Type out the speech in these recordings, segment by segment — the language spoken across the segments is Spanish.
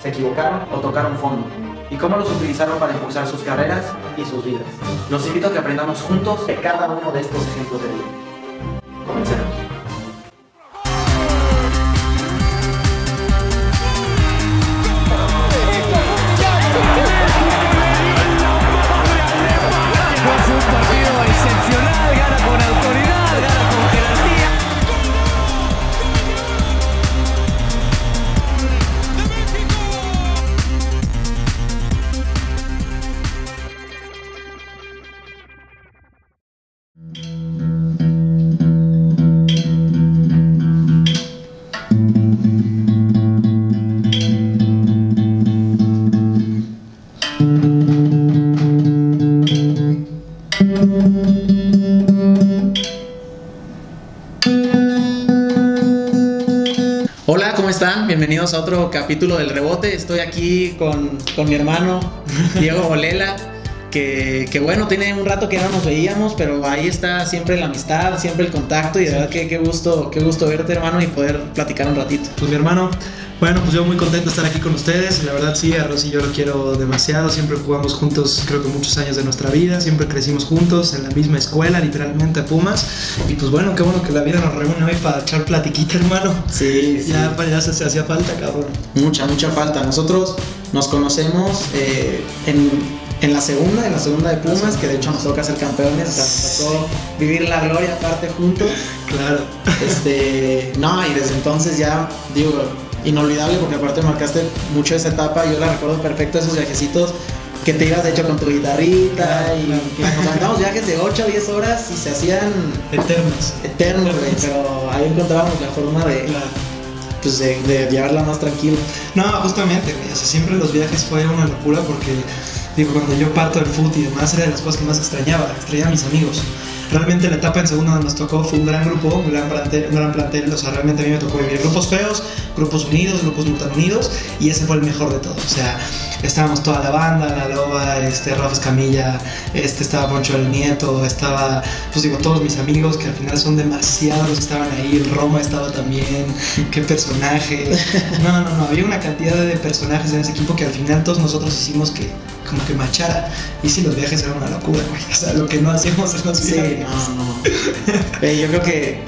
se equivocaron o tocaron fondo y cómo los utilizaron para impulsar sus carreras y sus vidas. Los invito a que aprendamos juntos de cada uno de estos ejemplos de vida. Comencemos. Bienvenidos a otro capítulo del rebote. Estoy aquí con, con mi hermano Diego Bolela, que, que bueno, tiene un rato que no nos veíamos, pero ahí está siempre la amistad, siempre el contacto y de verdad que qué gusto, qué gusto verte hermano y poder platicar un ratito. Pues mi hermano, bueno, pues yo muy contento de estar aquí con ustedes. La verdad sí, a Rosy yo lo quiero demasiado. Siempre jugamos juntos, creo que muchos años de nuestra vida. Siempre crecimos juntos en la misma escuela, literalmente Pumas. Y pues bueno, qué bueno que la vida nos reúne hoy para echar platiquita, hermano. Sí, sí. Ya, para ya se, se hacía falta, cabrón. Mucha, mucha falta. Nosotros nos conocemos eh, en, en la segunda, en la segunda de Pumas, que de hecho nos toca ser campeones, o sea, nos tocó vivir la gloria aparte juntos. Claro. Este, no, y desde entonces ya, digo, inolvidable porque aparte marcaste mucho esa etapa, yo la recuerdo perfecto, esos viajecitos que te ibas de hecho con tu guitarrita y que nos aventamos viajes de 8 a 10 horas y se hacían Eternos. eternos, güey, pero ahí encontrábamos la forma de, Claro. pues, de, de llevarla más tranquilo. No, justamente, güey. O sea, siempre los viajes fue una locura porque, digo, cuando yo parto del foot y demás, era de las cosas que más extrañaba. Extrañaba a mis amigos. Realmente la etapa en segunda donde nos tocó fue un gran grupo, un gran plantel, un gran plantel. O sea, realmente a mí me tocó vivir grupos feos, grupos unidos, grupos no unidos. Y ese fue el mejor de todos. O sea, estábamos toda la banda, la loba, este, Rafa Escamilla, este, estaba Poncho el Nieto, estaba, pues digo, todos mis amigos que al final son demasiados los que estaban ahí. Roma estaba también. Qué personaje. No, no, no. Había una cantidad de personajes en ese equipo que al final todos nosotros hicimos que como que machara. Y sí, los viajes eran una locura, güey. O sea, lo que no hacíamos en los Sí, viajes. no, no. Yo creo que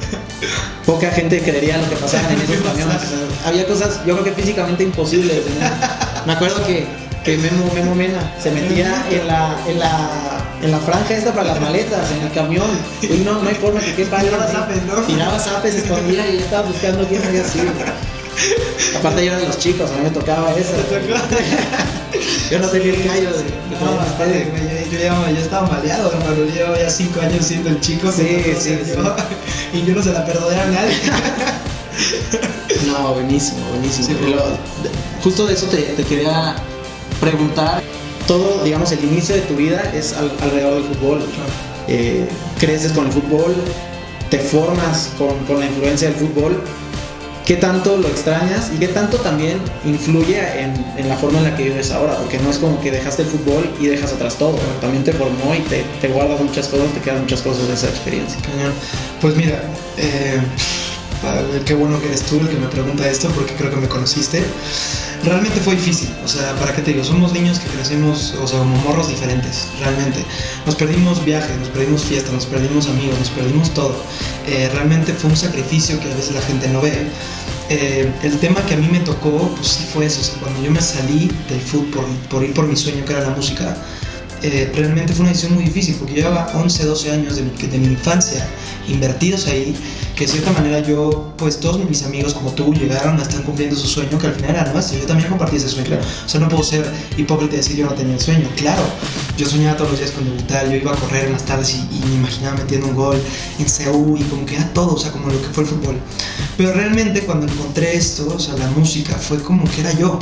poca gente creería lo que pasaba en esos camiones. Había cosas, yo creo que físicamente imposibles. ¿no? Me acuerdo que, que Memo, Memo Mena se metía en la, en la, en la franja esta para las maletas, en el camión. Y no, no hay forma que quepa Tiraba zapes, ¿no? Tiraba zapes, escondía y yo estaba buscando quién había sido. Aparte yo era de los chicos, a mí me tocaba eso. Yo no tenía el callo de, No, aparte, yo, yo ya estaba maleado, hermano. Yo llevo ya cinco años siendo el chico. Sí, sí. Y yo no se la perdoné a nadie. No, buenísimo, buenísimo. Sí, de- justo de eso te, te quería preguntar. Todo, digamos, el inicio de tu vida es al- alrededor del fútbol. Eh, creces con el fútbol, te formas con, con la influencia del fútbol. ¿Qué tanto lo extrañas y qué tanto también influye en, en la forma en la que vives ahora? Porque no es como que dejaste el fútbol y dejas atrás todo. También te formó y te, te guardas muchas cosas, te quedan muchas cosas de esa experiencia. Pues mira, eh, qué bueno que eres tú el que me pregunta esto porque creo que me conociste. Realmente fue difícil, o sea, ¿para qué te digo? Somos niños que crecemos, o sea, como morros diferentes, realmente. Nos perdimos viajes, nos perdimos fiestas, nos perdimos amigos, nos perdimos todo. Eh, realmente fue un sacrificio que a veces la gente no ve. Eh, el tema que a mí me tocó, pues sí fue eso, cuando yo me salí del fútbol por, ir por mi sueño que era la música, eh, realmente fue una decisión muy difícil porque llevaba 11, 12 años de mi, de mi infancia invertidos ahí, que de cierta manera yo, pues todos mis amigos como tú llegaron a estar cumpliendo su sueño que al final era nuestro, yo también compartí ese sueño, o sea, no puedo ser hipócrita y decir yo no tenía el sueño, claro, yo soñaba todos los días con debutar, yo iba a correr en las tardes y, y me imaginaba metiendo un gol en CU y como que era todo, o sea, como lo que fue el fútbol, pero realmente cuando encontré esto, o sea, la música, fue como que era yo,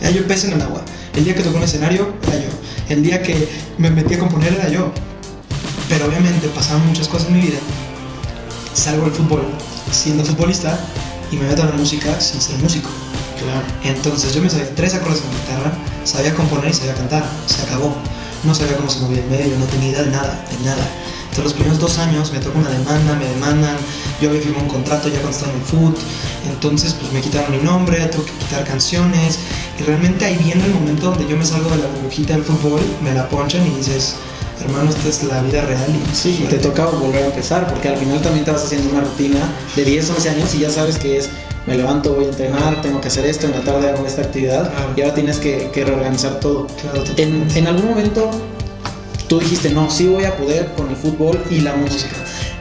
Era yo pez en el agua. El día que tocó un escenario, era yo. El día que me metí a componer, era yo. Pero obviamente pasaron muchas cosas en mi vida. Salgo del fútbol siendo futbolista y me meto a la música sin ser músico. Claro. Entonces yo me sabía tres acordes la guitarra, sabía componer y sabía cantar. Se acabó. No sabía cómo se movía el medio, no tenía idea de nada, de nada. Entonces los primeros dos años me tocó una demanda, me demandan, yo había firmado un contrato ya cuando estaba en el foot, entonces pues me quitaron mi nombre, tuve que quitar canciones y realmente ahí viene el momento donde yo me salgo de la burbujita del fútbol, me la ponchan y dices, hermano, esta es la vida real y Sí, y te toca volver a empezar, porque al final también te vas haciendo una rutina de 10, 11 años y ya sabes que es, me levanto, voy a entrenar, tengo que hacer esto, en la tarde hago esta actividad Claro. y ahora tienes que, que reorganizar todo. Claro, En, en algún momento tú dijiste, no, sí voy a poder con el fútbol y la música.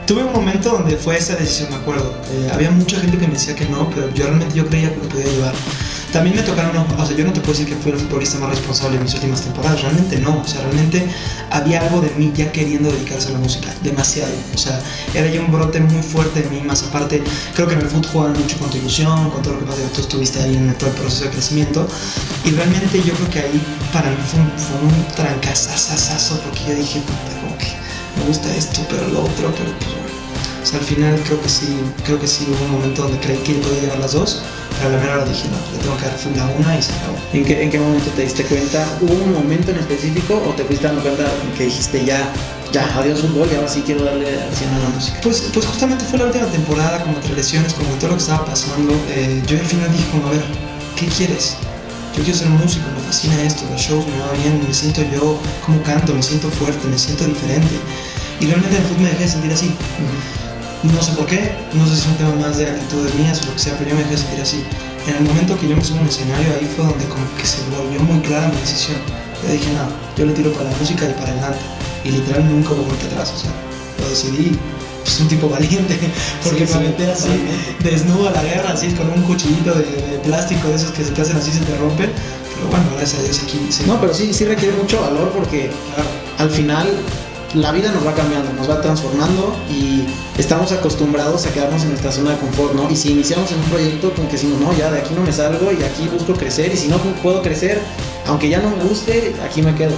Tuve un momento donde fue esa decisión, me acuerdo. Eh, había mucha gente que me decía que no, pero yo realmente yo creía que lo podía llevar. También me tocaron, o sea, yo no te puedo decir que fui el futbolista más responsable en mis últimas temporadas, realmente no, o sea, realmente había algo de mí ya queriendo dedicarse a la música, demasiado, o sea, era ya un brote muy fuerte de mí, más aparte, creo que en el fútbol juegan mucho con tu ilusión, con todo lo que pasa, tú estuviste ahí en todo el proceso de crecimiento, y realmente yo creo que ahí para mí fue un, fue un trancazazazazo, porque yo dije, puta, como que me gusta esto, pero lo otro, pero pues bueno. O sea, al final creo que sí, creo que sí hubo un momento donde creí que podía llevar las dos, pero a la dije, no, le tengo que dar full a una y se acabó. ¿En qué, ¿En qué momento te diste cuenta? ¿Hubo un momento en específico o te fuiste dando cuenta en que dijiste ya, ya, adiós fútbol y ahora sí quiero darle al cien a la música? Pues, pues justamente fue la última temporada, como entre lesiones, como todo lo que estaba pasando, eh, yo al final dije como, a ver, ¿qué quieres? Yo quiero ser músico, me fascina esto, los shows me va bien, me siento yo, como canto, me siento fuerte, me siento diferente. Y realmente en el fútbol me dejé de sentir así. No sé por qué, no sé si es un tema más de actitudes mías o lo que sea, pero yo me dejé de sentir así. En el momento que yo me subo a un escenario, ahí fue donde como que se volvió muy clara mi decisión. Yo dije, no, yo le tiro para la música y para adelante. Y literal nunca volví atrás, o sea, lo decidí. Pues un tipo valiente, porque Sí, me metí así, desnudo a la guerra, así con un cuchillito de, de plástico de esos que se te hacen así y se te rompen. Pero bueno, gracias a Dios aquí sí. No, pero sí, sí requiere mucho valor porque Claro. al final la vida nos va cambiando, nos va transformando y estamos acostumbrados a quedarnos en nuestra zona de confort, ¿no? Y si iniciamos en un proyecto con que decimos, no, ya de aquí no me salgo y aquí busco crecer y si no puedo crecer, aunque ya no me guste, aquí me quedo.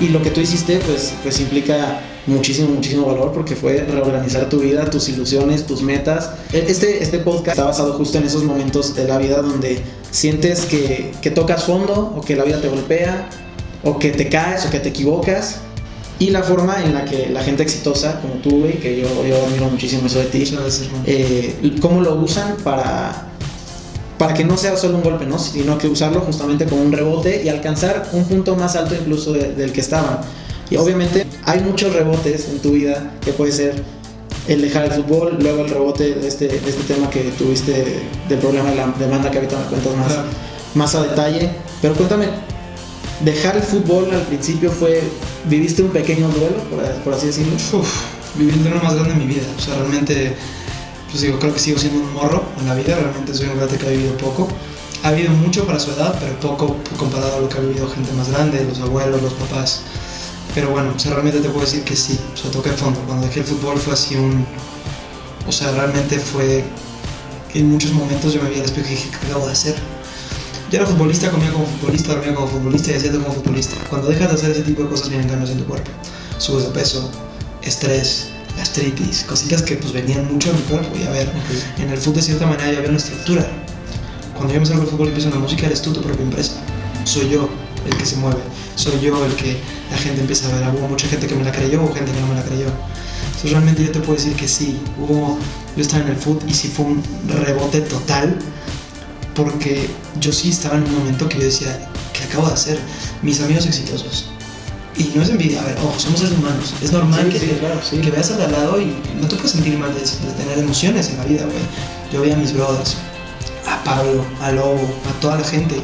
Y lo que tú hiciste, pues, pues implica muchísimo, muchísimo valor porque fue reorganizar tu vida, tus ilusiones, tus metas. Este, este podcast está basado justo en esos momentos de la vida donde sientes que, que tocas fondo o que la vida te golpea o que te caes o que te equivocas y la forma en la que la gente exitosa como tú, güey, que yo, yo admiro muchísimo eso de ti, gracias, eh, cómo lo usan para, para que no sea solo un golpe, ¿no? sino que usarlo justamente como un rebote y alcanzar un punto más alto incluso de- del que estaban. Y obviamente hay muchos rebotes en tu vida que puede ser el dejar el fútbol, luego el rebote de este, de este tema que tuviste del problema de la demanda que ahorita me cuentas más, Claro. más a detalle. Pero cuéntame, dejar el fútbol al principio fue, viviste un pequeño duelo, por, así decirlo. Uf, viví el drama más grande de mi vida. O sea, realmente, pues digo, creo que sigo siendo un morro en la vida. Realmente soy un gato que ha vivido poco. Ha habido mucho para su edad, pero poco comparado a lo que ha vivido gente más grande, los abuelos, los papás. Pero bueno, o sea, realmente te puedo decir que sí. O sea, toqué fondo. Cuando dejé el fútbol fue así un... O sea, realmente fue... En muchos momentos yo me vi al espejo y dije, ¿qué acabo de hacer? Yo era futbolista, comía como futbolista, dormía como futbolista y hacía todo como futbolista. Cuando dejas de hacer ese tipo de cosas vienen cambios en tu cuerpo. Subes de peso, estrés, gastritis, cositas que pues venían mucho de mi cuerpo. Y a ver, en el fútbol de cierta manera ya había una estructura. Cuando yo me salgo del fútbol y empiezo en la música, eres tú tu propia empresa. Soy yo el que se mueve. Soy yo el que la gente empieza a ver. Hubo mucha gente que me la creyó, hubo gente que no me la creyó. Entonces realmente yo te puedo decir que sí. Hubo, yo estaba en el fútbol y sí fue un rebote total porque yo sí estaba en un momento que yo decía, ¿qué acabo de hacer? Mis amigos exitosos. Y no es envidia, a ver, ojo, somos seres humanos. Es normal Sí, que, sí, te- claro, sí. que veas al lado y no te puedes sentir mal de, de tener emociones en la vida, güey. Yo veía a mis brothers, a Pablo, a Lobo, a toda la gente,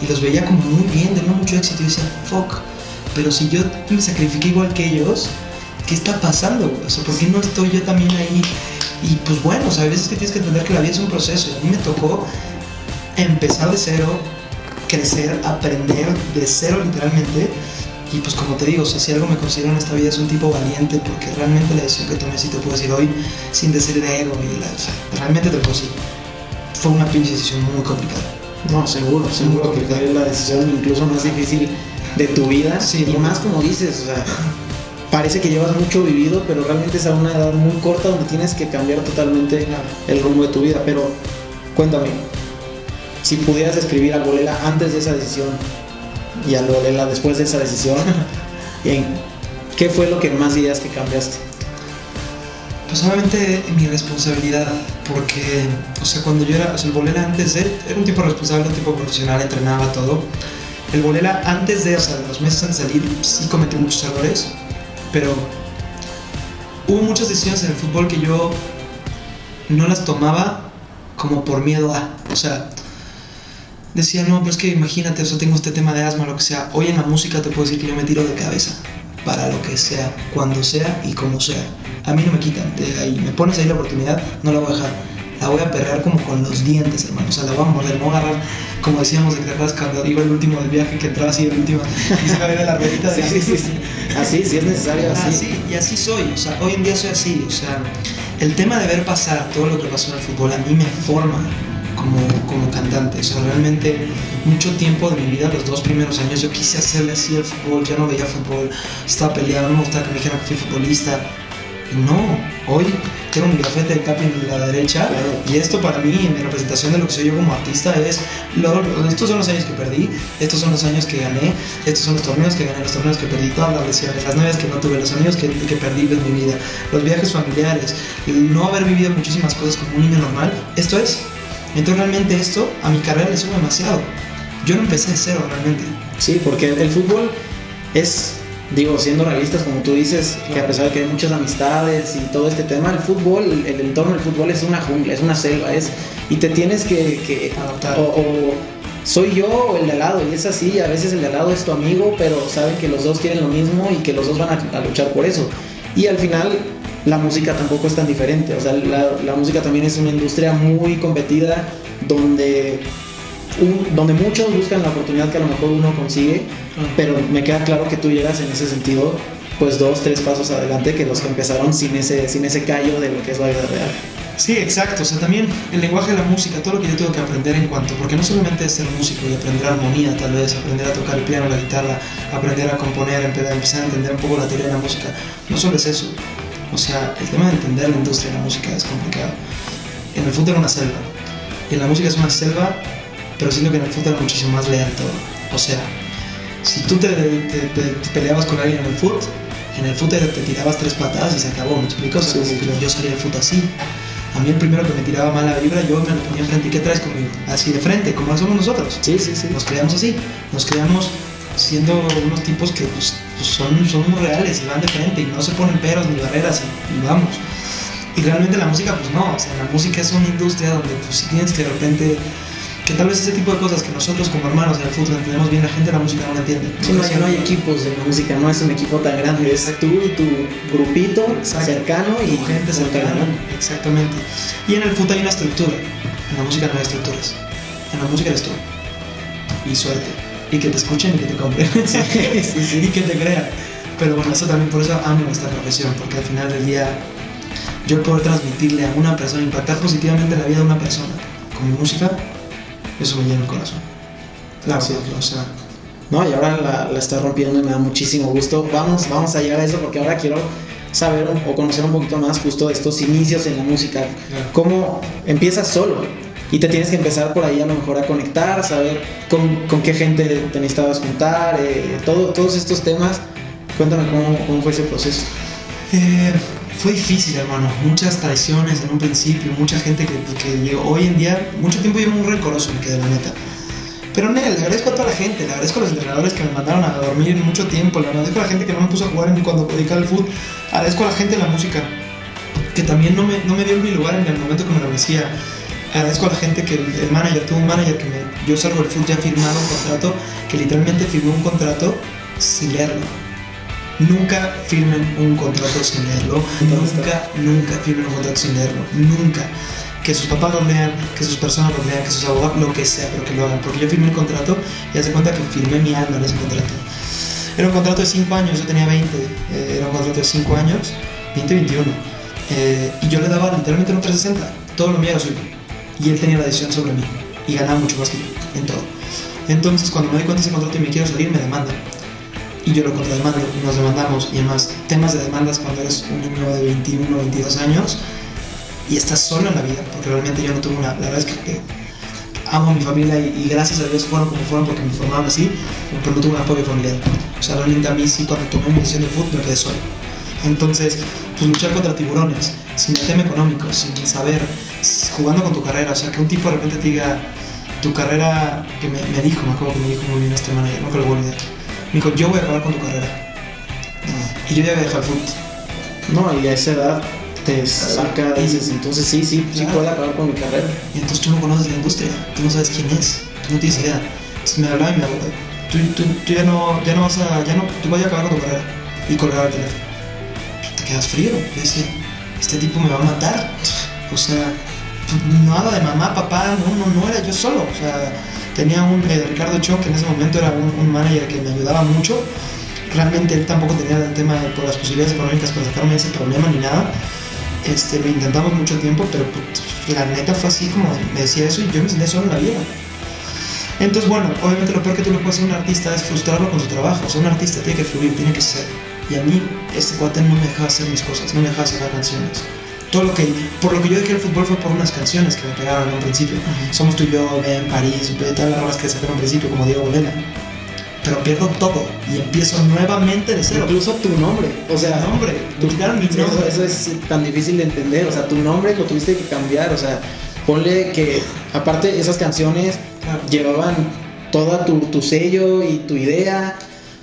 y los veía como muy bien, teniendo mucho éxito, y decía, fuck, pero si yo me sacrifiqué igual que ellos, ¿qué está pasando? güey? O sea, ¿por qué no estoy yo también ahí? Y pues bueno, o sea, a veces que tienes que entender que la vida es un proceso, a mí me tocó empezar de cero, crecer, aprender de cero literalmente. Y pues como te digo, o sea, si algo me considero en esta vida es un tipo valiente, porque realmente la decisión que tomé, si te puedo decir hoy, sin decir de ego, y la- o sea, realmente te lo puedo decir, fue una pinche decisión muy complicada. No, seguro, seguro que fue la decisión incluso más difícil de tu vida. Sí, y no. más como dices, o sea, parece que llevas mucho vivido, pero realmente es a una edad muy corta donde tienes que cambiar totalmente el rumbo de tu vida. Pero cuéntame, si pudieras describir al Bolela antes de esa decisión y al Bolela después de esa decisión, ¿en ¿qué fue lo que más dirías que cambiaste? Pues obviamente mi responsabilidad, porque, o sea, cuando yo era, o sea, el Bolela antes de, era un tipo responsable, un tipo profesional, entrenaba todo. El Bolela antes de, o sea, los meses antes de salir, sí cometí muchos errores, pero hubo muchas decisiones en el fútbol que yo no las tomaba como por miedo a, o sea, decía, no, pero es que imagínate, o sea, tengo este tema de asma, lo que sea. Hoy en la música te puedo decir que yo me tiro de cabeza para lo que sea, cuando sea y como sea. A mí no me quitan, de ahí, me pones ahí la oportunidad, no la voy a dejar. La voy a perrear como con los dientes, hermano. O sea, la voy a morder, no voy a agarrar, como decíamos, de que te acuerdas cuando iba el último del viaje, que entraba así el último y se de la ruedita de Sí, sí, sí. Así, si es necesario, así. Así, y así soy, o sea, hoy en día soy así, o sea, el tema de ver pasar todo lo que pasó en el fútbol a mí me forma como, como cantante, o sea, realmente mucho tiempo de mi vida, los dos primeros años, yo quise hacerle así al fútbol, ya no veía fútbol, estaba peleado, no me gustaba que me dijeran que fui futbolista, y no, hoy tengo mi gafete de capi en la derecha y esto para mí, en mi representación de lo que soy yo como artista, es, lo- estos son los años que perdí, estos son los años que gané, estos son los torneos que gané, los torneos que perdí, todas las lesiones, las novias que no tuve, los amigos que, que perdí de mi vida, los viajes familiares, el no haber vivido muchísimas cosas como un niño normal, esto es. Entonces realmente esto a mi carrera le sube demasiado. Yo no empecé de cero realmente. Sí, porque el fútbol es, digo, siendo realistas, como tú dices, que a pesar de que hay muchas amistades y todo este tema, el fútbol, el, el entorno del fútbol es una jungla, es una selva, es, y te tienes que, que Adaptar. O, o soy yo o el de al lado, y es así, a veces el de al lado es tu amigo, pero saben que los dos quieren lo mismo y que los dos van a, a luchar por eso. Y al final, la música tampoco es tan diferente, o sea, la, la música también es una industria muy competida, donde un- donde muchos buscan la oportunidad que a lo mejor uno consigue, pero me queda claro que tú llegas en ese sentido, pues dos, tres pasos adelante que los que empezaron sin ese, sin ese callo de lo que es la vida real. Sí, exacto. O sea, también el lenguaje de la música, todo lo que yo tengo que aprender en cuanto, porque no solamente es ser músico y aprender armonía, tal vez, aprender a tocar el piano, la guitarra, aprender a componer, empe- empezar a entender un poco la teoría de la música. No solo es eso. O sea, el tema de entender la industria de la música es complicado. En el fútbol era una selva. Y en la música es una selva, pero siento que en el fútbol era muchísimo más leal todo. O sea, si tú te, te- te- te peleabas con alguien en el fútbol, en el fútbol te tirabas tres patadas y se acabó, ¿me explico? O sea, Sí, sí, yo salía del fútbol así. A mí el primero que me tiraba mala vibra, yo me lo ponía enfrente. ¿Y qué traes conmigo? Así de frente, como lo somos nosotros. Sí, sí, sí. Nos creamos así. Nos creamos siendo unos tipos que pues, pues, son, son muy reales y van de frente y no se ponen peros ni barreras y, y vamos. Y realmente la música, pues no. O sea, la música es una industria donde pues si tienes que de repente... Que tal vez ese tipo de cosas que nosotros como hermanos en el fútbol entendemos bien, la gente de la música no la entiende. Sí, no, hay, no hay equipos de música, no es un equipo tan grande, es tú y tu grupito Exacto. cercano y gente cercana. Exactamente. Y en el fútbol hay una estructura. En la música no hay estructuras. En la música eres tú. Y suerte. Y que te escuchen y que te compren. y que te crean. Pero bueno, eso también, por eso amo esta profesión. Porque al final del día, yo poder transmitirle a una persona, impactar positivamente la vida de una persona con mi música, eso me llena el corazón. Claro, Sí. o sea, No, y ahora la, la está rompiendo y me da muchísimo gusto. Vamos, vamos a llegar a eso porque ahora quiero saber o conocer un poquito más justo de estos inicios en la música. Claro. Cómo empiezas solo y te tienes que empezar por ahí a lo mejor a conectar, saber con, con qué gente te necesitabas juntar, eh, todo, todos estos temas. Cuéntame cómo, cómo fue ese proceso. Eh, fue difícil, hermano. Muchas traiciones en un principio, mucha gente que, que. Hoy en día, mucho tiempo yo muy rencoroso, me quedé la neta. Pero Nel, le agradezco a toda la gente, le agradezco a los entrenadores que me mandaron a dormir mucho tiempo, le agradezco a la gente que no me puso a jugar cuando dedicaba al fútbol, agradezco a la gente de la música que también no me, no me dio mi lugar en el momento que me lo merecía. Agradezco a la gente que el, el manager, tuvo un manager que me, yo salgo del fútbol ya firmado un contrato, que literalmente firmó un contrato sin leerlo. Nunca firmen un contrato sin leerlo. Nunca, nunca firmen un contrato sin leerlo. Nunca. Que sus papás lo lean, que sus personas lo lean, que sus abogados, lo que sea, pero que lo hagan. Porque yo firmé el contrato y hace cuenta que firmé mi alma en ese contrato. Era un contrato de 5 años, yo tenía 20. eh, era un contrato de 5 años, 20, 21. Eh, y yo le daba literalmente un 360. Todo lo mío era suyo. Y él tenía la decisión sobre mí. y ganaba mucho más que yo en todo. Entonces, cuando me doy cuenta de ese contrato y me quiero salir, me demandan. Y yo lo contrademando, y nos demandamos. Y además, temas de demandas cuando eres un niño de 21 o 22 años y estás solo en la vida, porque realmente yo no tuve una. La verdad es que eh, amo a mi familia y, y gracias a Dios fueron como fueron porque me formaron así, pero no tuve un apoyo familiar. O sea, realmente a mí sí, cuando tomé mi decisión de fútbol, me quedé solo. Entonces, pues luchar contra tiburones, sin el tema económico, sin saber, jugando con tu carrera, o sea, que un tipo de repente te diga, tu carrera, que me, me dijo, me acuerdo que me dijo muy bien este manager, no que lo voy a olvidar. Me dijo, yo voy a acabar con tu carrera. Y yo ya voy a dejar el fútbol. No, y a esa edad te saca, dices, entonces sí, sí, sí Claro. puedo acabar con mi carrera. Y entonces tú no conoces la industria, tú no sabes quién es, tú no tienes idea. Entonces me hablaba y me hablaba, tú, tú, tú ya, no, ya no vas a, ya no, tú vas a acabar con tu carrera. Y colgaba el teléfono. Te quedas frío. Yo decía, este tipo me va a matar. O sea, nada de mamá, papá, no, no, no era yo solo. O sea, tenía un, eh, Ricardo Cho, que en ese momento era un, un manager que me ayudaba mucho. Realmente él tampoco tenía el tema de, por las posibilidades económicas para sacarme ese problema ni nada. Este, lo intentamos mucho tiempo, pero pues, la neta fue así como me decía eso y yo me sentía solo en la vida. Entonces, bueno, obviamente lo peor que tú le puedes hacer a un artista es frustrarlo con su trabajo. O sea, un artista tiene que fluir, tiene que ser. Y a mí, este cuate no me dejaba hacer mis cosas, no me dejaba sacar canciones. Todo lo que, por lo que yo dejé el fútbol fue por unas canciones que me pegaron en un principio. Somos tú y yo, ven París, ve todas las rolas que sacaron al principio, como Diego Bolena. Pero pierdo todo y empiezo nuevamente de cero. Incluso tu nombre, o sea, Mi nombre, tu- quitaron mi eso, nombre. eso es tan difícil de entender, o sea, tu nombre lo tuviste que cambiar, o sea, ponle que aparte esas canciones Claro. llevaban toda tu, tu sello y tu idea,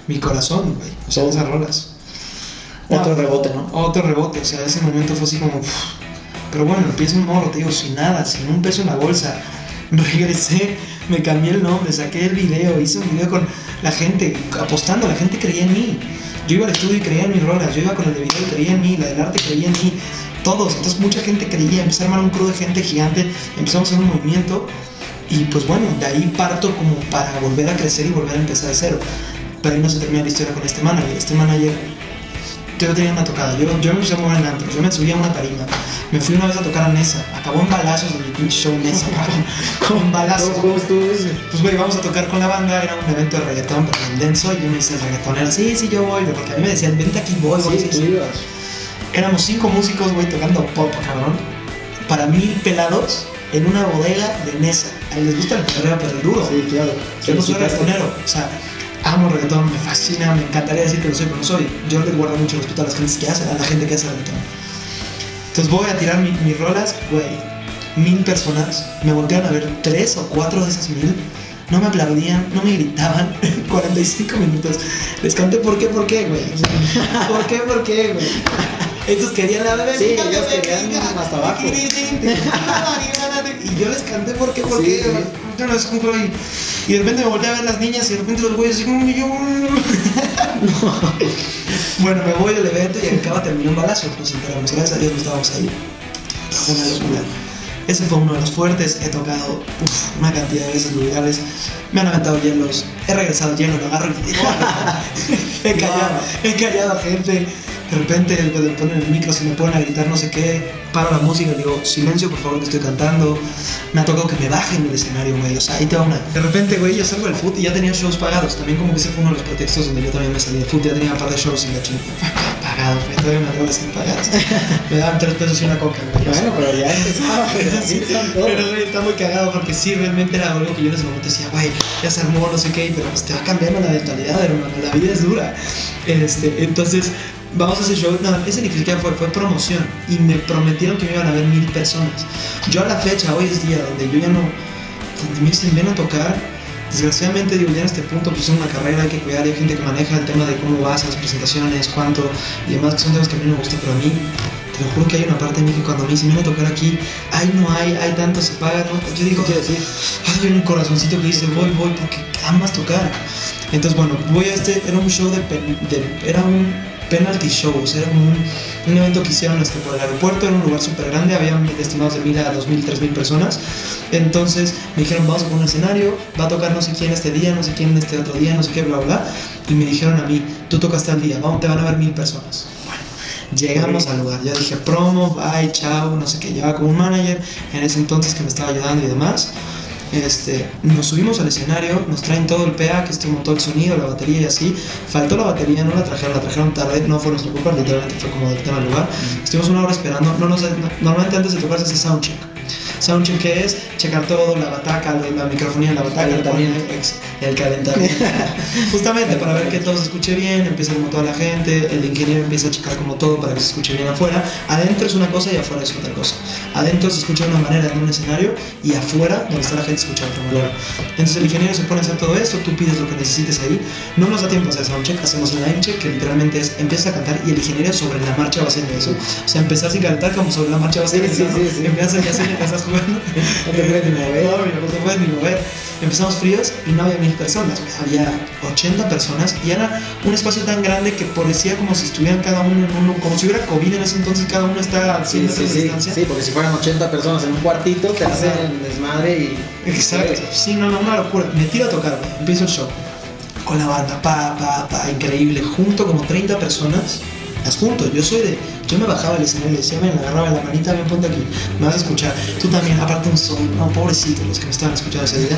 mi corazón, güey. O sea, esas rolas. Otro rebote, ¿no? Otro rebote, o sea, ese momento fue así como. Pero bueno, empiezo un morro, te digo, sin nada, sin un peso en la bolsa. Regresé, me cambié el nombre, saqué el video, hice un video con la gente, apostando, la gente creía en mí. Yo iba al estudio y creía en mis rolas, yo iba con el de video y creía en mí, la del arte creía en mí, todos. Entonces mucha gente creía, empecé a armar un crew de gente gigante, empezamos a hacer un movimiento y pues bueno, de ahí parto como para volver a crecer y volver a empezar de cero. Pero ahí no se termina la historia con este manager. Este manager yo tenía una tocada, yo, yo me empecé a mover en antros, yo me subía a una tarima, me fui una vez a tocar a Nesa, acabó en balazos de mi pinche show Nesa, cabrón, con balazos. ¿Cómo, estuvo eso? Pues güey, vamos a tocar con la banda, era un evento de reggaetón, pero en denso, y yo me hice el reggaetonero, sí, sí, yo voy, porque a mí me decían, vente aquí, voy, voy, Sí, sí, tú sí. ibas. Éramos cinco músicos, güey, tocando pop, cabrón, para mil pelados en una bodega de Nesa. A ellos les gusta el perreo, pero el duro. Sí, claro. Yo no soy reggaetonero, o sea, amo reggaetón, me fascina, me encantaría decir que lo soy, pero no soy. Yo le guardo mucho respeto a las gentes que hacen, a la gente que hace reggaetón. Entonces voy a tirar mi- mis rolas, güey, mil personas, me voltearon a ver tres o cuatro de esas mil, no me aplaudían, no me gritaban, 45 minutos. Les canté por qué, por qué, güey. ¿Por qué, por qué, güey? Estos querían la bebé. Sí, ellos querían hasta abajo. Y yo les canté por qué, por Sí, qué. sí. Yo no sé y, de repente me volteé a ver las niñas y de repente los güeyes así como yo. bueno, me voy del evento y acaba terminó un balazo. Nos enteramos. Gracias a Dios no estábamos ahí. Una locura. Ese fue uno de los fuertes. He tocado uf, una cantidad de veces lugares. Me han aventado hielos. He regresado hielo, lo agarro y he callado, he callado a gente. De repente, cuando ponen el micro, se me ponen a gritar no sé qué, paro la música y digo, silencio, por favor, que estoy cantando. Me ha tocado que me bajen del escenario, güey. O sea, ahí te va una. De repente, güey, yo salgo del foot y ya tenía shows pagados. También, como que ese fue uno de los pretextos donde yo también me salí del foot. Ya tenía un par de shows y la chingada. Pagados, güey. Todavía me atrevo a decir pagados. me daban tres pesos y una coca, güey. Bueno, pero ya empezaba, pero así Sí, están todos. pero güey, está muy cagado porque sí, realmente era algo que yo en ese momento decía, güey, ya se armó, no sé qué, pero pues te va cambiando la mentalidad, hermano, la vida es dura. Este, entonces, vamos a ese show, no, ese ni siquiera fue, fue promoción y me prometieron que me iban a ver mil personas. Yo a la fecha, hoy es día donde yo ya no, donde me dicen, ven a tocar. Desgraciadamente, digo, ya en este punto, pues es una carrera, hay que cuidar, hay gente que maneja el tema de cómo vas a las presentaciones, cuánto y demás, que son temas que a mí me gustan, pero a mí te lo juro que hay una parte de mí que cuando me dicen, ven a tocar aquí, ay, no hay, hay tanto, se paga, ¿no? Yo digo, ¿Qué quiere decir? hay un corazoncito que dice, voy, voy, porque amas tocar. Entonces, bueno, voy a este, era un show de, de- era un penalty show, o sea, era un, un evento que hicieron este, por el aeropuerto, era un lugar súper grande, había estimados de mil a dos mil, tres mil personas. Entonces me dijeron, vamos a poner un escenario, va a tocar no sé quién este día, no sé quién este otro día, no sé qué, bla, bla. Y me dijeron a mí, tú tocas tal día, vamos, te van a ver mil personas. Llegamos al lugar, ya dije promo, bye, chao, no sé qué, llevaba como un manager en ese entonces que me estaba ayudando y demás. Este, nos subimos al escenario, nos traen todo el PA, que es como todo el sonido, la batería y así. Faltó la batería, no la trajeron, la trajeron tarde, no fue nuestra culpa, literalmente fue como del tema del lugar. Estuvimos una hora esperando, no nos, normalmente antes de tocarse ese soundcheck. Soundcheck que es checar todo, la bataca, la, la microfonía la bataca, poner ex- el calentamiento. Justamente para ver que todo se escuche bien, empieza como toda la gente, el ingeniero empieza a checar como todo para que se escuche bien afuera. Adentro es una cosa y afuera es otra cosa. Adentro se escucha de una manera en un escenario y afuera, donde está la gente, se escucha de otra manera. Entonces el ingeniero se pone a hacer todo esto, tú pides lo que necesites ahí. No nos da tiempo a hacer soundcheck, hacemos un line check que literalmente es empieza a cantar y el ingeniero sobre la marcha va haciendo eso. O sea, empezar sin calentar como sobre la marcha va haciendo Sí, eso. sí, sí. Empiezas ya sé que estás jugando. No te puedes ni mover. No, no te puedes ni mover. Empezamos fríos y no había personas, había 80 personas y era un espacio tan grande que parecía como si estuvieran cada uno en uno, como si hubiera COVID en ese entonces, cada uno está a 100 Sí, distancia. sí, porque si fueran 80 personas en un cuartito, te hacen desmadre y. Exacto, sí, no, no, una locura. Me tiro a tocar, empiezo el show. Con la banda, pa, pa, pa, increíble. Junto como 30 personas, las junto. Yo soy de. Yo me bajaba al escenario y decía, me agarraba la manita, ven, ponte aquí. Me vas a escuchar. Tú también, aparte un son. No, pobrecito los que me estaban escuchando ese día.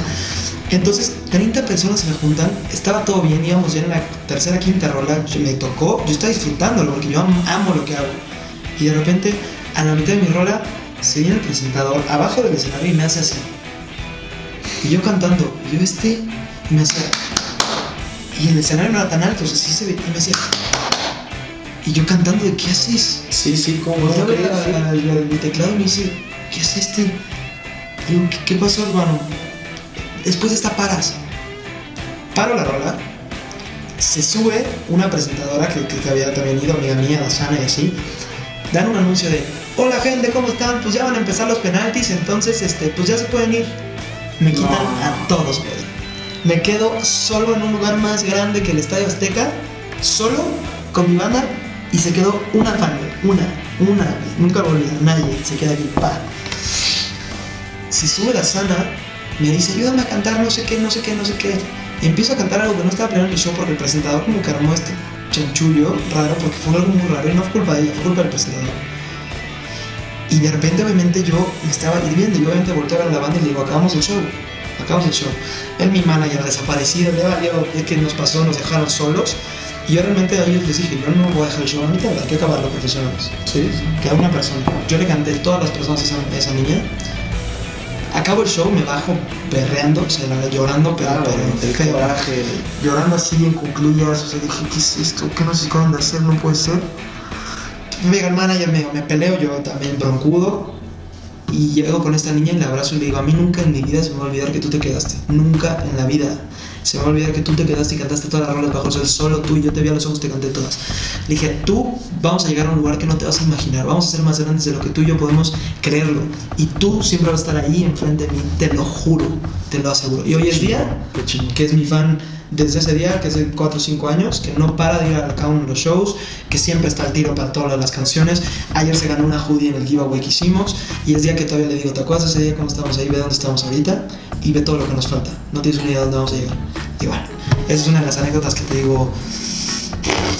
Entonces, 30 personas se me juntan. Estaba todo bien, íbamos ya en la tercera, quinta rola. Me tocó. Yo estaba disfrutándolo porque yo am- amo lo que hago. Y de repente, a la mitad de mi rola, se viene el presentador abajo del escenario y me hace así. Y yo cantando, y yo este, y me hacía. Y el escenario no era tan alto, o sea, sí se ve, y me hacía. Y yo cantando, de ¿qué haces? Sí, sí, como a no mi teclado y me dice, ¿qué hace este? Digo, ¿qué, qué pasó, hermano? Después de esta paras. Paro la rola. Se sube una presentadora que, que había también ido, amiga mía, Dashana y así. Dan un anuncio de, hola gente, ¿cómo están? Pues ya van a empezar los penaltis, entonces, este, pues ya se pueden ir. Me quitan No. a todos, güey. Me quedo solo en un lugar más grande que el Estadio Azteca, solo con mi banda, y se quedó una fan, una, una, nunca volví, nadie, se queda aquí, pa. Si sube la sana, me dice, ayúdame a cantar no sé qué, no sé qué, no sé qué. Y empiezo a cantar algo que no estaba planeado en el show porque el presentador como que armó este chanchullo raro, porque fue algo muy raro y no fue culpa de ella, fue culpa del presentador. Y de repente, obviamente, yo me estaba hirviendo y obviamente volteé a la banda y le digo, acabamos el show, acabamos el show. Él, mi manager, desaparecido, le valió, de que nos pasó, nos dejaron solos. Y yo realmente a ellos les dije, yo no voy a dejar el show a mitad, hay que acabarlo profesionales. Sí, Que a una persona. Yo le canté a todas las personas a esa, niña. Acabo el show, me bajo berreando, o sea, la verdad, llorando, pero, Claro, pero el feo. coraje. Llorando así en cuclillas, o sea, dije, ¿qué es esto? ¿Qué no sé qué onda hacer? No puede ser. El manager, me, me peleo yo también broncudo. Y llego con esta niña y la abrazo y le digo, a mí nunca en mi vida se me va a olvidar que tú te quedaste. Nunca en la vida. Se me va a olvidar que tú te quedaste y cantaste todas las rolas bajo el sol, solo tú y yo te vi a los ojos, te canté todas. Le dije, tú vamos a llegar a un lugar que no te vas a imaginar, vamos a ser más grandes de lo que tú y yo podemos creerlo. Y tú siempre vas a estar ahí enfrente de mí, te lo juro, te lo aseguro. Y hoy es día, que es mi fan desde ese día, que es de 4 o 5 años, que no para de ir a cada uno de los shows, que siempre está al tiro para todas las canciones. Ayer se ganó una hoodie en el giveaway que hicimos y es día que todavía le digo, ¿te acuerdas de ese día cuando estábamos ahí? Ve dónde estamos ahorita y ve todo lo que nos falta. No tienes una idea de dónde vamos a llegar. Y bueno, esa es una de las anécdotas que te digo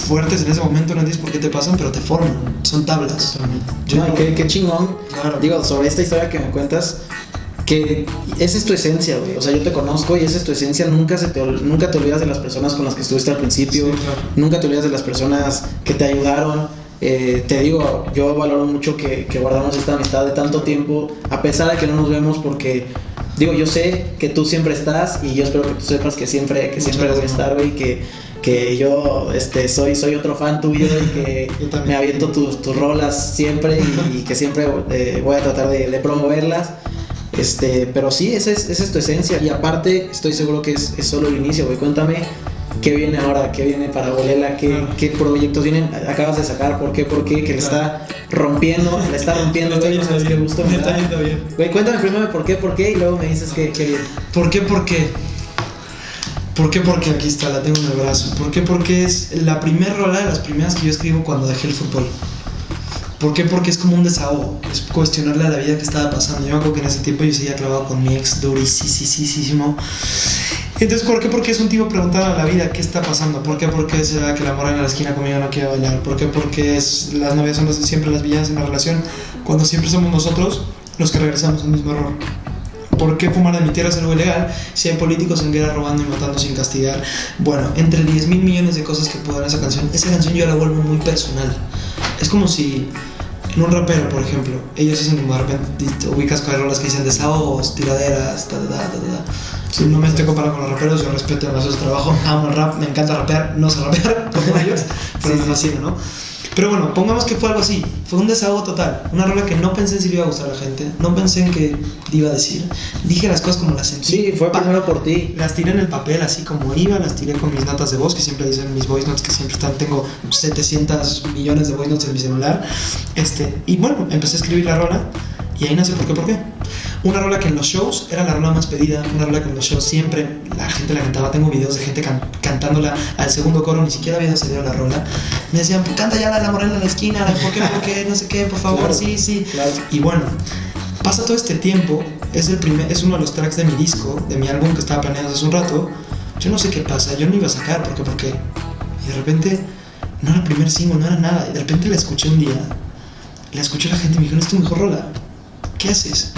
fuertes en ese momento, no entiendes por qué te pasan, pero te forman, son tablas. Yo No, y qué, qué chingón. Claro. Digo, sobre esta historia que me cuentas, que esa es tu esencia, güey. O sea, yo te conozco y esa es tu esencia. Nunca, se te, nunca te olvidas de las personas con las que estuviste al principio. Sí, claro. Nunca te olvidas de las personas que te ayudaron. Eh, te digo, yo valoro mucho que, que guardamos esta amistad de tanto tiempo, a pesar de que no nos vemos, porque digo, yo sé que tú siempre estás y yo espero que tú sepas que siempre, que siempre voy a estar, güey, que, que yo este, soy, soy otro fan tuyo y que me aviento tus, tus rolas siempre y, y que siempre eh, voy a tratar de, de promoverlas. Este, pero sí, esa es, esa es tu esencia. Y aparte, estoy seguro que es, es solo el inicio, güey. Cuéntame qué viene ahora, qué viene para Bolela, qué, Claro. qué proyectos vienen, acabas de sacar, por qué, por qué, que le está rompiendo, le está rompiendo, güey, no sabes qué gusto me me está yendo bien. Güey, cuéntame primero por qué, por qué, y luego me dices que, que viene. ¿Por qué? ¿Por qué? ¿Por qué? Porque aquí está, la tengo en el brazo. ¿Por qué? Porque es la primera rola de las primeras que yo escribo cuando dejé el fútbol. ¿Por qué? Porque es como un desahogo, es cuestionarle a la vida que estaba pasando. Yo me acuerdo que en ese tiempo yo seguía clavado con mi ex durísimo. Entonces, ¿por qué? Porque es un tipo preguntando a la vida qué está pasando. ¿Por qué? Porque será que la morra en la esquina conmigo no quiere bailar. ¿Por qué? Porque es, las novias son siempre las villanas en la relación, cuando siempre somos nosotros los que regresamos al mismo error. ¿Por qué fumar de mi tierra es algo ilegal si hay políticos en guerra robando y matando sin castigar? Bueno, entre 10 mil millones de cosas que puedo dar esa canción, esa canción yo la vuelvo muy personal. Es como si en un rapero, por ejemplo, ellos hacen como de repente te ubicas con rolas que dicen desahogos, tiraderas, ta, ta, ta, ta. Sí, no me estoy comparando con los raperos, yo respeto demasiado su trabajo, amo el rap, me encanta rapear, no sé rapear como ellos, pero me fascina, ¿no? Pero bueno, pongamos que fue algo así, fue un desahogo total, una rola que no pensé si le iba a gustar a la gente, no pensé en qué iba a decir, dije las cosas como las sentí. Sí, fue primero por ti. las tiré en el papel así como iba, las tiré con mis notas de voz, que siempre dicen mis voice notes, que siempre están, tengo 700 millones de voice notes en mi celular. Este, y bueno, empecé a escribir la rola y ahí nace por qué, por qué. Una rola que en los shows era la rola más pedida, una rola que en los shows siempre la gente la cantaba. Tengo videos de gente can- cantándola al segundo coro, ni siquiera había salido la rola. Me decían, "Pues canta ya la la morena en la esquina, ¿por qué, por qué? No sé qué, por favor, Claro, sí, sí. claro. Y bueno, pasa todo este tiempo, es, el primer, es uno de los tracks de mi disco, de mi álbum que estaba planeado hace un rato. Yo no sé qué pasa, yo no iba a sacar, ¿por qué? ¿Por qué? Y de repente, no era el primer single, no era nada. Y de repente la escuché un día, la escuché la gente y me dijeron, es tu mejor rola, ¿qué haces?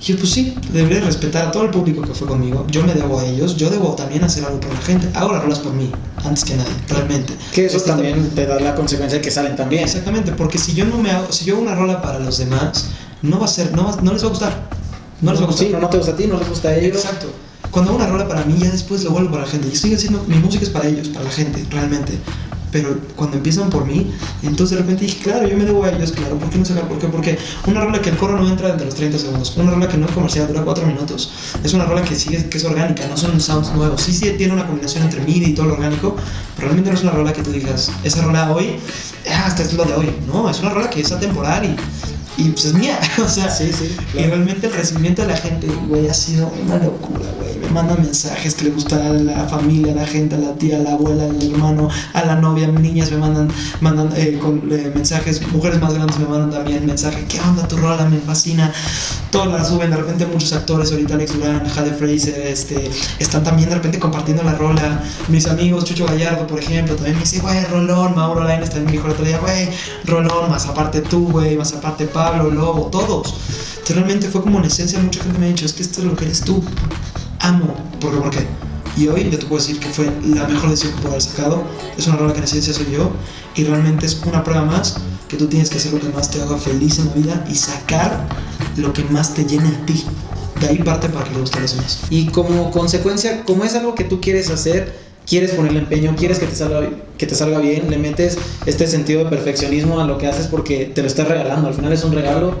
Y yo, pues sí, debería respetar a todo el público que fue conmigo. Yo me debo a ellos, yo debo también hacer algo por la gente. Hago las rolas por mí, antes que nadie, realmente. Que eso Este también te da la consecuencia de que salen también. Exactamente, porque si yo no me hago, si yo hago una rola para los demás, no va a ser, no, va- no les va a gustar. No les va a gustar. Sí, no, no te gusta a ti, no les gusta a ellos. Exacto. Cuando hago una rola para mí, ya después lo vuelvo para la gente. Yo estoy haciendo, mi música es para ellos, para la gente, realmente. Pero cuando empiezan por mí, entonces de repente dije, claro, yo me debo a ellos, claro, ¿por qué no sacar? ¿Por qué? Porque una rola que el coro no entra entre los 30 segundos, una rola que no es comercial, dura 4 minutos, es una rola que sigue, que es orgánica, no son sounds nuevos. Sí, sí, tiene una combinación entre MIDI y todo lo orgánico, pero realmente no es una rola que tú digas, esa rola hoy, ah, hasta es lo de hoy. No, es una rola que es atemporal y, y pues es mía, o sea, Sí, sí, y claro. realmente el recibimiento de la gente, güey, ha sido una locura, güey. Me mandan mensajes que le gusta a la familia, a la gente, a la tía, a la abuela, al hermano, a la novia, niñas me mandan, mandan eh, con, eh, mensajes, mujeres más grandes me mandan también mensajes, ¿qué onda tu rola? Me fascina. Todas las suben, de repente muchos actores, ahorita Alex Durán, Jade Fraser, este, están también de repente compartiendo la rola. Mis amigos, Chucho Gallardo, por ejemplo, también me dice, güey, rolón, Mauro Lainez también me dijo el otro día, güey, rolón, más aparte tú, güey, más aparte Pablo, Lobo, todos. Entonces, realmente fue como en esencia, mucha gente me ha dicho, es que esto es lo que eres tú. Amo, ¿por qué? ¿Por qué? Y hoy yo te puedo decir que fue la mejor decisión que puedo haber sacado. Es una rola que en esencia soy yo y realmente es una prueba más que tú tienes que hacer lo que más te haga feliz en la vida y sacar lo que más te llene a ti. De ahí parte para que le guste a los demás. Y como consecuencia, como es algo que tú quieres hacer, quieres ponerle empeño, quieres que te salga, que te salga bien, le metes este sentido de perfeccionismo a lo que haces porque te lo estás regalando. Al final es un regalo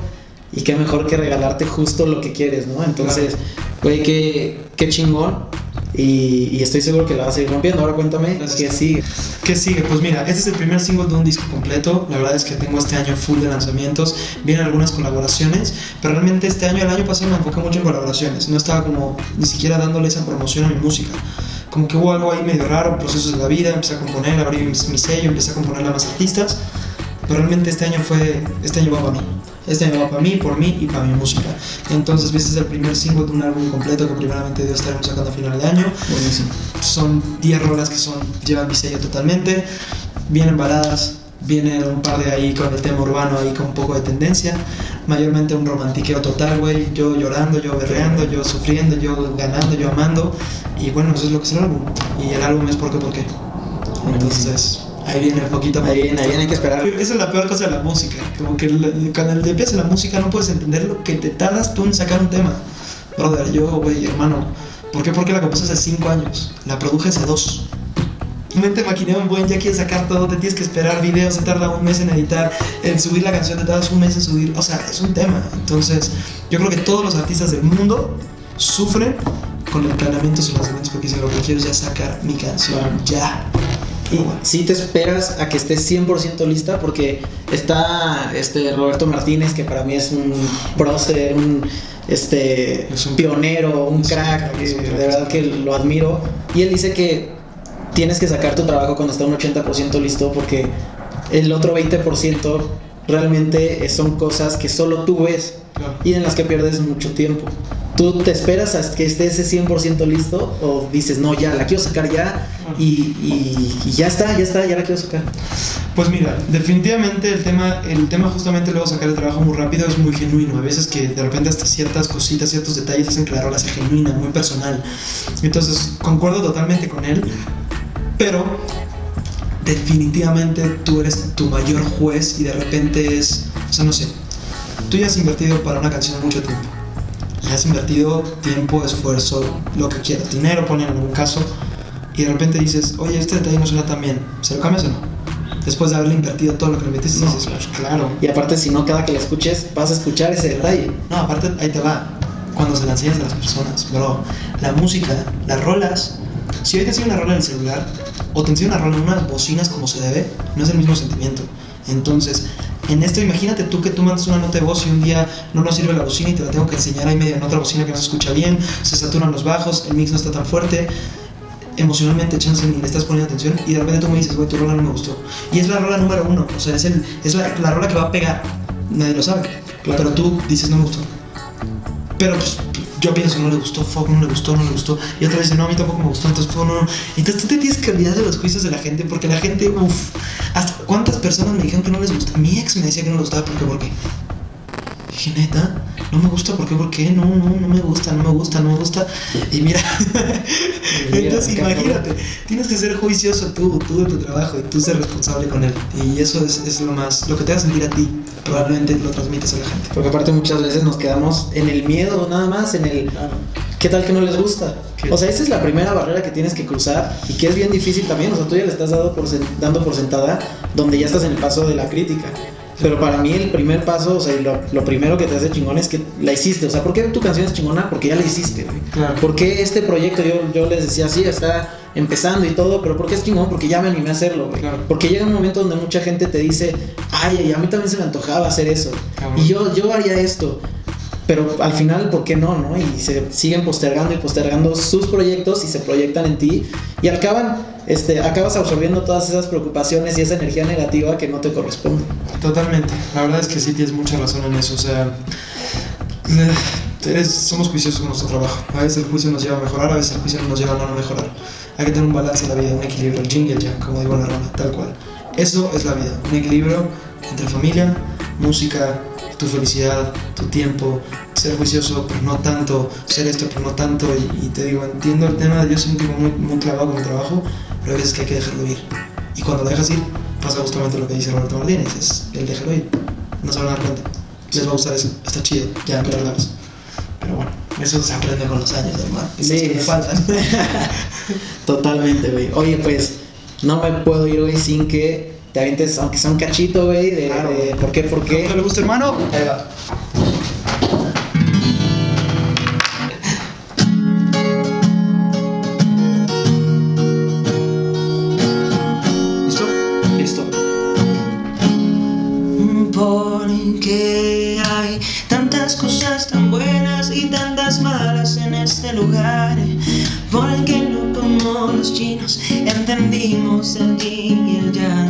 y qué mejor que regalarte justo lo que quieres, ¿no? Entonces, güey, qué, qué chingón. Y, y estoy seguro que la vas a ir rompiendo. Ahora cuéntame Gracias. qué sigue. ¿Qué sigue? Pues mira, este es el primer single de un disco completo. La verdad es que tengo este año full de lanzamientos. Vienen algunas colaboraciones, pero realmente este año, el año pasado me enfoqué mucho en colaboraciones. No estaba como ni siquiera dándole esa promoción a mi música. Como que hubo algo ahí medio raro, procesos de la vida. Empecé a componer, abrí mi, mi sello, empecé a componerle a más artistas. Pero realmente este año fue, este año va para mí. Este año va para mí, por mí y para mi música. Entonces, este es el primer single de un álbum completo que primeramente Dios estaremos sacando a final de año. Buenísimo. Son 10 rolas que son llevan mi sello totalmente. Vienen baladas, viene un par de ahí con el tema urbano ahí con un poco de tendencia. Mayormente un romantiqueo total, güey. Yo llorando, yo berreando, yo sufriendo, yo ganando, yo amando. Y bueno, eso es lo que es el álbum. Y el álbum es porque, porque. Entonces, ahí viene el poquito Ahí viene, ahí viene, hay que esperar. Esa es la peor cosa de la música. Como que cuando empiezas la música no puedes entender lo que te tardas tú en sacar un tema. Brother, yo, güey, hermano. ¿Por qué? Porque la compuse hace 5 años. La produje hace 2. Mente maquineo en buen, ya quieres sacar todo, te tienes que esperar videos, se tarda un mes en editar, en subir la canción te tardas un mes en subir, o sea, es un tema. Entonces, yo creo que todos los artistas del mundo sufren con el planeamiento y los lanzamientos porque dicen lo que quiero es ya sacar mi canción, ya. Y si te esperas a que estés 100% lista porque está este Roberto Martínez que para mí es un prócer, un este Es un- pionero, un un crack, crack, de verdad que lo admiro y él dice que tienes que sacar tu trabajo cuando está un 80% listo porque el otro 20% realmente son cosas que solo tú ves Claro. y en las que pierdes mucho tiempo. ¿Tú te esperas a que esté ese 100% listo o dices, no, ya, la quiero sacar ya y, y- y ya está, ya está, ya la quiero sacar? Pues mira, definitivamente el tema, el tema justamente luego sacar el trabajo muy rápido es muy genuino. A veces que de repente hasta ciertas cositas, ciertos detalles hacen que la rola sea genuina, muy personal. Entonces concuerdo totalmente con él, pero definitivamente tú eres tu mayor juez y de repente es, o sea, no sé, tú ya has invertido para una canción mucho tiempo. Le has invertido tiempo, esfuerzo, lo que quieras, dinero, ponen en un caso, y de repente dices, oye, este detalle no suena tan bien, ¿se lo cambias o no? Después de haberle invertido todo lo que le metiste, No, dices, pues claro. Y aparte, si no, cada que la escuches, vas a escuchar ese detalle. No, aparte, ahí te va. Cuando se la enseñas a las personas, bro, la música, las rolas, si hoy te enseño una rola en el celular o te enseño una rola en unas bocinas como se debe, no es el mismo sentimiento. Entonces, en esto, imagínate tú que tú mandas una nota de voz y un día no nos sirve la bocina y te la tengo que enseñar ahí medio en otra bocina que no se escucha bien, se saturan los bajos, el mix no está tan fuerte. Emocionalmente, chance ni le estás poniendo atención y de repente tú me dices, güey, tu rola no me gustó. Y es la rola número uno, o sea, es, el, es la, la rola que va a pegar. Nadie lo sabe. Pero tú dices, no me gustó. Pero pues yo pienso, no le gustó, fuck, no le gustó, no le gustó. Y otra vez dice, no, a mí tampoco me gustó, entonces fuck, no, no. Entonces tú te tienes que olvidar de los juicios de la gente, porque la gente, uff, cuántas personas me dijeron que no les gusta. Mi ex me decía que no le gustaba, ¿por qué? ¿Por qué? Dije, neta, no me gusta, ¿por qué? ¿Por qué? No, no, no me gusta, no me gusta, no me gusta. Y mira, entonces imagínate, tienes que ser juicioso tú, tú de tu trabajo y tú ser responsable con él. Y eso es, es lo más, lo que te va a sentir a ti, probablemente lo transmites a la gente. Porque aparte muchas veces nos quedamos en el miedo nada más, en el ¿qué tal que no les gusta? O sea, esa es la primera barrera que tienes que cruzar y que es bien difícil también. O sea, tú ya le estás dado por dando por sentada donde ya estás en el paso de la crítica. Pero para mí el primer paso, o sea, lo, lo primero que te hace chingón es que la hiciste. O sea, ¿por qué tu canción es chingona? Porque ya la hiciste, güey. Claro. ¿Por qué este proyecto, yo, yo les decía, sí, está empezando y todo, pero ¿por qué es chingón? Porque ya me animé a hacerlo, güey. Claro. Porque llega un momento donde mucha gente te dice, ay, a mí también se me antojaba hacer eso. Cabrón. Y yo, yo haría esto. Pero al final, ¿por qué no, no? Y se siguen postergando y postergando sus proyectos y se proyectan en ti y acaban, este, acabas absorbiendo todas esas preocupaciones y esa energía negativa que no te corresponde. Totalmente. La verdad es que sí tienes mucha razón en eso. O sea, eh, eres- somos juiciosos con nuestro trabajo. A veces el juicio nos lleva a mejorar, a veces el juicio nos lleva a no mejorar. Hay que tener un balance en la vida, un equilibrio, el jingle ya, como digo en la rola, tal cual. Eso es la vida, un equilibrio entre familia, música, tu felicidad, tu tiempo, ser juicioso, pero no tanto, ser esto, pero no tanto. Y, y te digo, entiendo el tema, yo soy un tipo muy, muy clavado con mi trabajo, pero hay veces que hay que dejarlo ir. Y cuando lo dejas ir, pasa justamente lo que dice Roberto Martínez, es el déjalo ir. No se van a dar cuenta. Les va a gustar eso, está chido, ya no hagas. Pero bueno, eso se aprende con los años, hermano. Sí. me faltan. Totalmente, güey. Oye, pues no me puedo ir, güey, sin que te avientes, aunque sea un cachito, güey, de, Claro. de por qué, por ¿No qué. le gusta, hermano? Ahí va. ¿Listo? Listo. Porque hay tantas cosas tan buenas y tantas malas en este lugar. Porque no como los chinos entendimos el yin y el yang.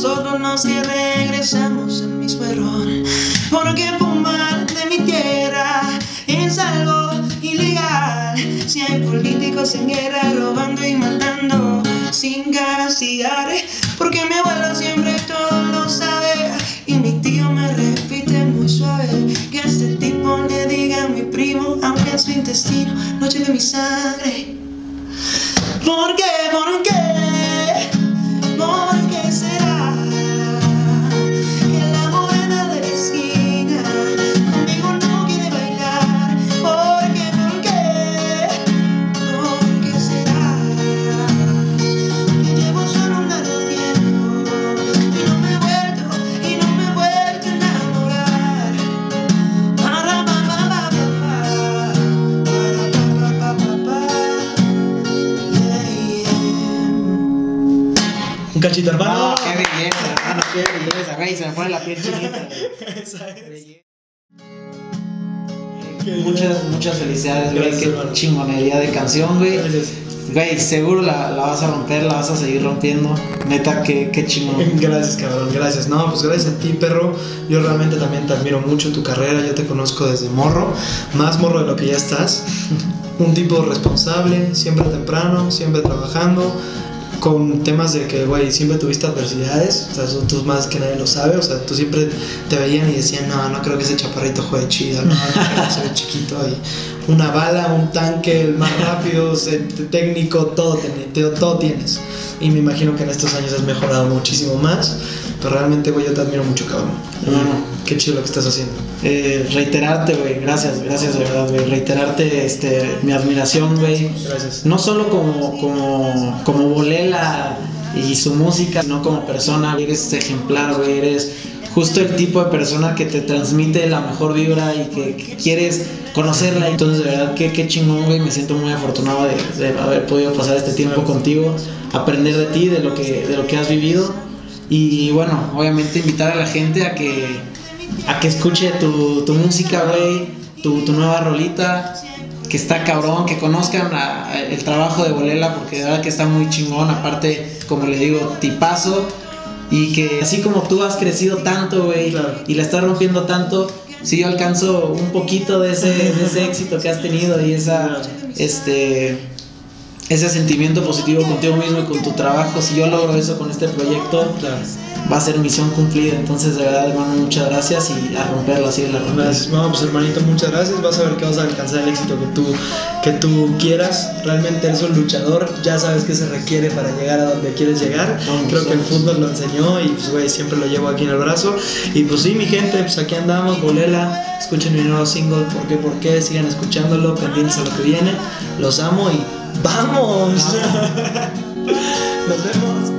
Nosotros los que regresamos al mismo error. Porque fumar de mi tierra es algo ilegal. Si hay políticos en guerra robando y matando sin castigar. Porque mi abuelo siempre todo lo sabe. Y mi tío me repite muy suave que este tipo le diga a mi primo, aunque su intestino no lleve mi sangre. ¿Por qué? ¿Por qué? Un cachito, hermano. No, qué belleza, hermano, qué belleza, güey, se me pone la piel chinita. Muchas, muchas felicidades, güey, qué chingonería de canción, güey. Gracias. güey, seguro la, la vas a romper, la vas a seguir rompiendo. Neta, qué, qué chingón. Gracias, cabrón, gracias. No, pues gracias a ti, perro. Yo realmente también te admiro mucho tu carrera. Yo te conozco desde morro, más morro de lo que ya estás. Un tipo responsable, siempre temprano, siempre trabajando, con temas de que, güey, siempre tuviste adversidades. O sea, eso tú más que nadie lo sabe. O sea, tú siempre te veían y decían, no, no creo que ese chaparrito juegue chido, no, no creo que se ve chiquito y una bala, un tanque, el más rápido, se- técnico, todo, todo tienes. Y me imagino que en estos años has mejorado muchísimo más. Pero realmente, güey, yo te admiro mucho, cabrón. Hermano. Qué chido lo que estás haciendo. Eh, reiterarte, güey, gracias, gracias de verdad, güey. Reiterarte este, mi admiración, güey. Gracias. No solo como, como, como Bolela y su música, sino como persona. Eres ejemplar, güey. Eres justo el tipo de persona que te transmite la mejor vibra y que, que quieres conocerla. Entonces, de verdad, qué, qué chingón, güey. Me siento muy afortunado de, de haber podido pasar este tiempo contigo, aprender de ti, de lo que, de lo que has vivido. Y bueno, obviamente invitar a la gente a que, a que escuche tu, tu música, güey, tu, tu nueva rolita, que está cabrón, que conozcan a- a el trabajo de Bolela, porque de verdad que está muy chingón, aparte, como le digo, tipazo, y que así como tú has crecido tanto, güey, Claro. y la estás rompiendo tanto, si yo alcanzo un poquito de ese, de ese éxito que has tenido y esa, este, ese sentimiento positivo contigo mismo y con tu trabajo, si yo logro eso con este proyecto, va a ser misión cumplida. Entonces, de verdad, hermano, muchas gracias y a romperla, así la romper. Gracias, no, pues hermanito, muchas gracias. Vas a ver que vas a alcanzar el éxito que tú, que tú quieras. Realmente eres un luchador, ya sabes qué se requiere para llegar a donde quieres llegar. Vamos, Creo que el vamos. fútbol lo enseñó y pues güey, siempre lo llevo aquí en el brazo. Y pues sí, mi gente, pues aquí andamos, Bolela. Escuchen mi nuevo single, ¿por qué? ¿Por qué? Sigan escuchándolo, pendientes a lo que viene. Los amo y ¡vamos! Nos vemos.